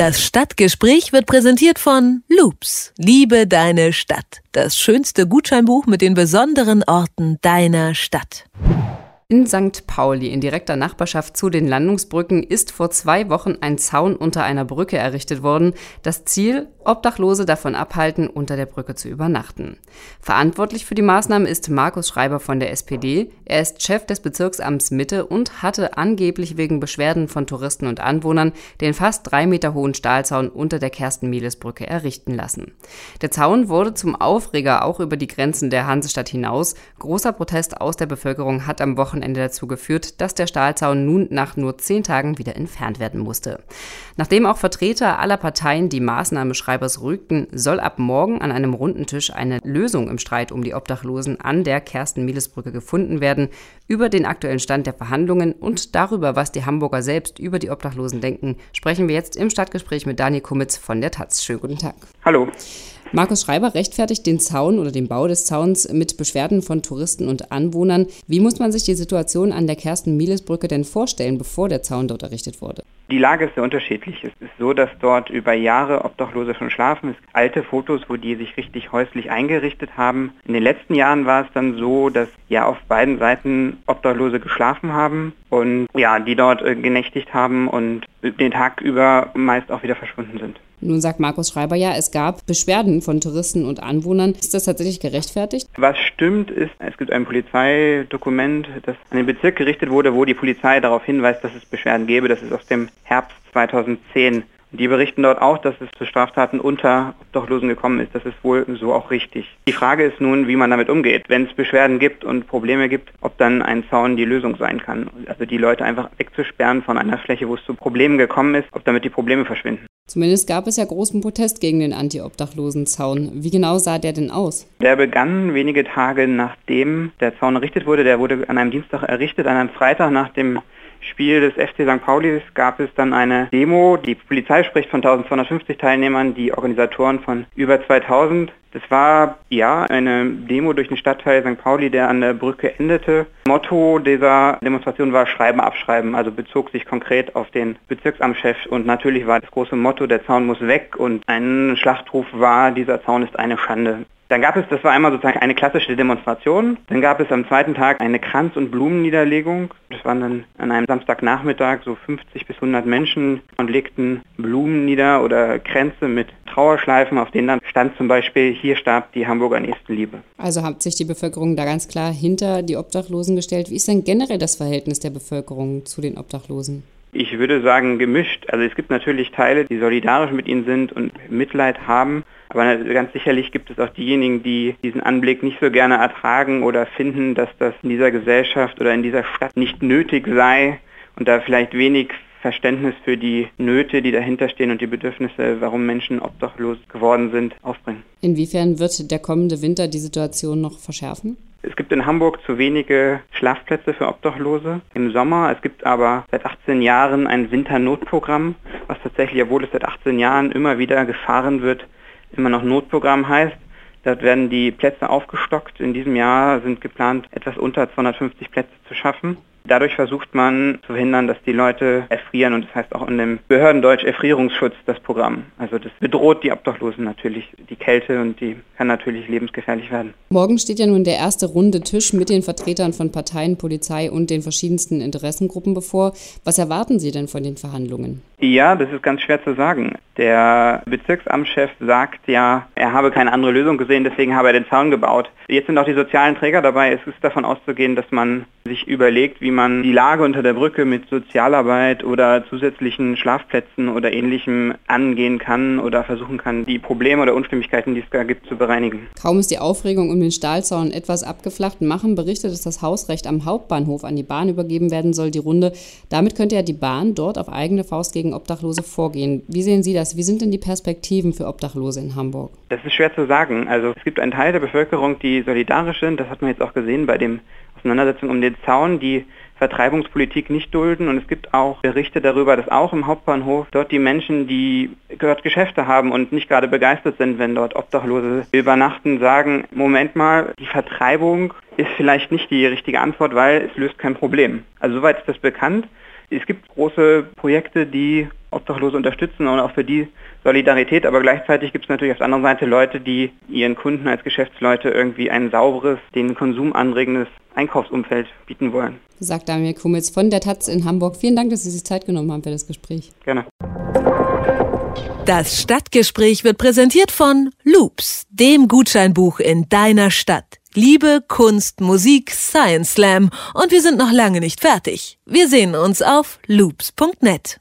Das Stadtgespräch wird präsentiert von Loops. Liebe deine Stadt. Das schönste Gutscheinbuch mit den besonderen Orten deiner Stadt. In St. Pauli, in direkter Nachbarschaft zu den Landungsbrücken, ist vor zwei Wochen ein Zaun unter einer Brücke errichtet worden. Das Ziel, Obdachlose davon abhalten, unter der Brücke zu übernachten. Verantwortlich für die Maßnahme ist Markus Schreiber von der SPD. Er ist Chef des Bezirksamts Mitte und hatte angeblich wegen Beschwerden von Touristen und Anwohnern den fast drei Meter hohen Stahlzaun unter der Kersten-Mieles-Brücke errichten lassen. Der Zaun wurde zum Aufreger auch über die Grenzen der Hansestadt hinaus. Großer Protest aus der Bevölkerung hat am Wochenende Wochenende dazu geführt, dass der Stahlzaun nun nach nur zehn Tagen wieder entfernt werden musste. Nachdem auch Vertreter aller Parteien die Maßnahme Schreibers rügten, soll ab morgen an einem runden Tisch eine Lösung im Streit um die Obdachlosen an der Kersten-Mieles-Brücke gefunden werden. Über den aktuellen Stand der Verhandlungen und darüber, was die Hamburger selbst über die Obdachlosen denken, sprechen wir jetzt im Stadtgespräch mit Dani Kummitz von der Taz. Schönen guten Tag. Hallo. Markus Schreiber rechtfertigt den Zaun oder den Bau des Zauns mit Beschwerden von Touristen und Anwohnern. Wie muss man sich die Situation an der Kersten-Mieles-Brücke denn vorstellen, bevor der Zaun dort errichtet wurde? Die Lage ist sehr unterschiedlich. Es ist so, dass dort über Jahre Obdachlose schon schlafen. Es gibt alte Fotos, wo die sich richtig häuslich eingerichtet haben. In den letzten Jahren war es dann so, dass ja auf beiden Seiten Obdachlose geschlafen haben und ja, die dort äh, genächtigt haben und den Tag über meist auch wieder verschwunden sind. Nun sagt Markus Schreiber ja, es gab Beschwerden von Touristen und Anwohnern. Ist das tatsächlich gerechtfertigt? Was stimmt ist, es gibt ein Polizeidokument, das an den Bezirk gerichtet wurde, wo die Polizei darauf hinweist, dass es Beschwerden gäbe. Das ist aus dem Herbst 2010. Die berichten dort auch, dass es zu Straftaten unter Obdachlosen gekommen ist. Das ist wohl so auch richtig. Die Frage ist nun, wie man damit umgeht. Wenn es Beschwerden gibt und Probleme gibt, ob dann ein Zaun die Lösung sein kann. Also die Leute einfach wegzusperren von einer Fläche, wo es zu Problemen gekommen ist, ob damit die Probleme verschwinden. Zumindest gab es ja großen Protest gegen den Anti-Obdachlosen-Zaun. Wie genau sah der denn aus? Der begann wenige Tage nachdem der Zaun errichtet wurde. Der wurde an einem Dienstag errichtet, an einem Freitag nach dem Spiel des FC St. Pauli gab es dann eine Demo. Die Polizei spricht von 1250 Teilnehmern, die Organisatoren von über 2000. Das war ja eine Demo durch den Stadtteil St. Pauli, der an der Brücke endete. Motto dieser Demonstration war Schreiben, Abschreiben, also bezog sich konkret auf den Bezirksamtschef und natürlich war das große Motto, der Zaun muss weg und ein Schlachtruf war, dieser Zaun ist eine Schande. Dann gab es, das war einmal sozusagen eine klassische Demonstration. Dann gab es am zweiten Tag eine Kranz- und Blumenniederlegung. Das waren dann an einem Samstagnachmittag so 50 bis 100 Menschen und legten Blumen nieder oder Kränze mit Trauerschleifen, auf denen dann stand zum Beispiel, hier starb die Hamburger Nächstenliebe. Also hat sich die Bevölkerung da ganz klar hinter die Obdachlosen gestellt. Wie ist denn generell das Verhältnis der Bevölkerung zu den Obdachlosen? Ich würde sagen gemischt. Also es gibt natürlich Teile, die solidarisch mit ihnen sind und Mitleid haben. Aber ganz sicherlich gibt es auch diejenigen, die diesen Anblick nicht so gerne ertragen oder finden, dass das in dieser Gesellschaft oder in dieser Stadt nicht nötig sei und da vielleicht wenig Verständnis für die Nöte, die dahinter stehen und die Bedürfnisse, warum Menschen obdachlos geworden sind, aufbringen. Inwiefern wird der kommende Winter die Situation noch verschärfen? Es gibt in Hamburg zu wenige Schlafplätze für Obdachlose im Sommer. Es gibt aber seit 18 Jahren ein Winternotprogramm, was tatsächlich, obwohl es seit 18 Jahren immer wieder gefahren wird, immer noch Notprogramm heißt. Dort werden die Plätze aufgestockt. In diesem Jahr sind geplant, etwas unter 250 Plätze zu schaffen. Dadurch versucht man zu verhindern, dass die Leute erfrieren und das heißt auch in dem Behördendeutsch Erfrierungsschutz das Programm. Also das bedroht die Obdachlosen natürlich, die Kälte und die kann natürlich lebensgefährlich werden. Morgen steht ja nun der erste runde Tisch mit den Vertretern von Parteien, Polizei und den verschiedensten Interessengruppen bevor. Was erwarten Sie denn von den Verhandlungen? Ja, das ist ganz schwer zu sagen. Der Bezirksamtschef sagt ja, er habe keine andere Lösung gesehen, deswegen habe er den Zaun gebaut. Jetzt sind auch die sozialen Träger dabei. Es ist davon auszugehen, dass man sich überlegt, wie man die Lage unter der Brücke mit Sozialarbeit oder zusätzlichen Schlafplätzen oder ähnlichem angehen kann oder versuchen kann, die Probleme oder Unstimmigkeiten, die es da gibt, zu bereinigen. Kaum ist die Aufregung um den Stahlzaun etwas abgeflacht, machen berichtet, dass das Hausrecht am Hauptbahnhof an die Bahn übergeben werden soll, die Runde. Damit könnte ja die Bahn dort auf eigene Faust gegen Obdachlose vorgehen. Wie sehen Sie das? Wie sind denn die Perspektiven für Obdachlose in Hamburg? Das ist schwer zu sagen. Also es gibt einen Teil der Bevölkerung, die solidarisch sind. Das hat man jetzt auch gesehen bei dem Auseinandersetzung um den Zaun, die Vertreibungspolitik nicht dulden. Und es gibt auch Berichte darüber, dass auch im Hauptbahnhof dort die Menschen, die dort Geschäfte haben und nicht gerade begeistert sind, wenn dort Obdachlose übernachten, sagen, Moment mal, die Vertreibung ist vielleicht nicht die richtige Antwort, weil es löst kein Problem. Also soweit ist das bekannt. Es gibt große Projekte, die Obdachlose unterstützen und auch für die Solidarität, aber gleichzeitig gibt es natürlich auf der anderen Seite Leute, die ihren Kunden als Geschäftsleute irgendwie ein sauberes, den Konsum anregendes Einkaufsumfeld bieten wollen. Sagt Damir Kumitz von der Taz in Hamburg. Vielen Dank, dass Sie sich Zeit genommen haben für das Gespräch. Gerne. Das Stadtgespräch wird präsentiert von Loops, dem Gutscheinbuch in deiner Stadt. Liebe, Kunst, Musik, Science Slam und wir sind noch lange nicht fertig. Wir sehen uns auf loops.net.